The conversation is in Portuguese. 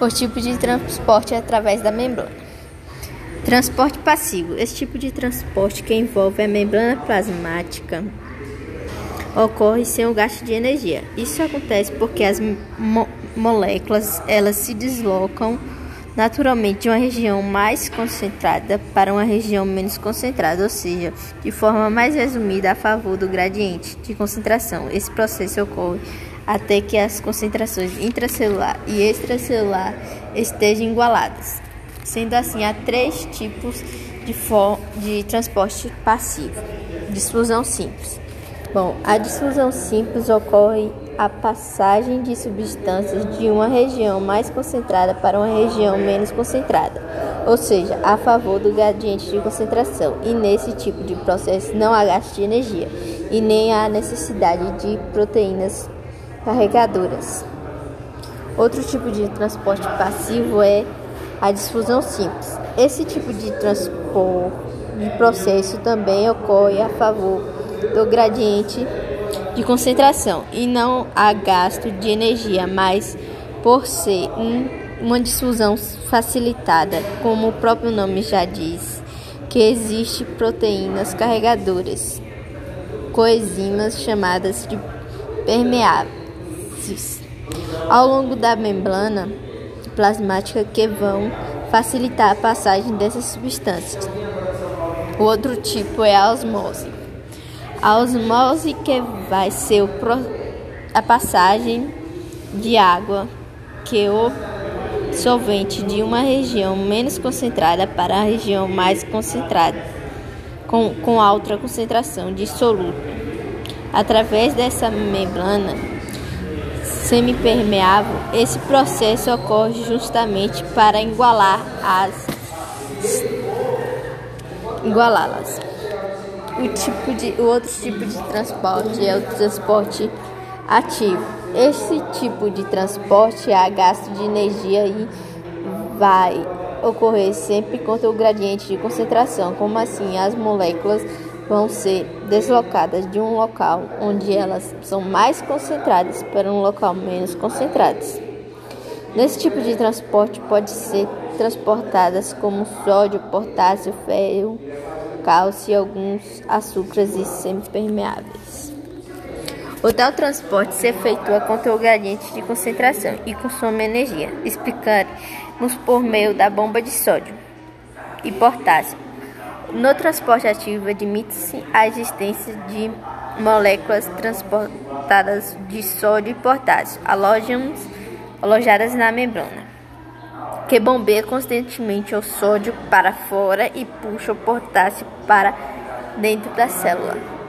por tipo de transporte através da membrana. Transporte passivo. Esse tipo de transporte que envolve a membrana plasmática ocorre sem o gasto de energia. Isso acontece porque as mo moléculas elas se deslocam naturalmente de uma região mais concentrada para uma região menos concentrada, ou seja, de forma mais resumida a favor do gradiente de concentração. Esse processo ocorre até que as concentrações intracelular e extracelular estejam igualadas. Sendo assim, há três tipos de, de transporte passivo: difusão simples. Bom, a difusão simples ocorre a passagem de substâncias de uma região mais concentrada para uma região menos concentrada, ou seja, a favor do gradiente de concentração. E nesse tipo de processo não há gasto de energia e nem há necessidade de proteínas carregadoras. Outro tipo de transporte passivo é a difusão simples. Esse tipo de transporte de processo também ocorre a favor do gradiente de concentração e não há gasto de energia, mas por ser um, uma difusão facilitada, como o próprio nome já diz, que existe proteínas carregadoras coenzimas chamadas de permeáveis ao longo da membrana plasmática que vão facilitar a passagem dessas substâncias. O outro tipo é a osmose. A osmose que vai ser a passagem de água que o solvente de uma região menos concentrada para a região mais concentrada, com, com alta concentração de soluto. Através dessa membrana semipermeável, esse processo ocorre justamente para igualar as igualá-las. O, tipo de, o outro tipo de transporte é o transporte ativo. Esse tipo de transporte há gasto de energia e vai ocorrer sempre contra o gradiente de concentração. Como assim? As moléculas vão ser deslocadas de um local onde elas são mais concentradas para um local menos concentradas. Nesse tipo de transporte pode ser transportadas como sódio, potássio, ferro, cálcio e alguns açúcares e semipermeáveis. O tal transporte se efetua contra o gradiente de concentração e consome energia. Explicaremos por meio da bomba de sódio e potássio. No transporte ativo, admite-se a existência de moléculas transportadas de sódio e potássio, alojadas na membrana que bombeia constantemente o sódio para fora e puxa o potássio para dentro da célula.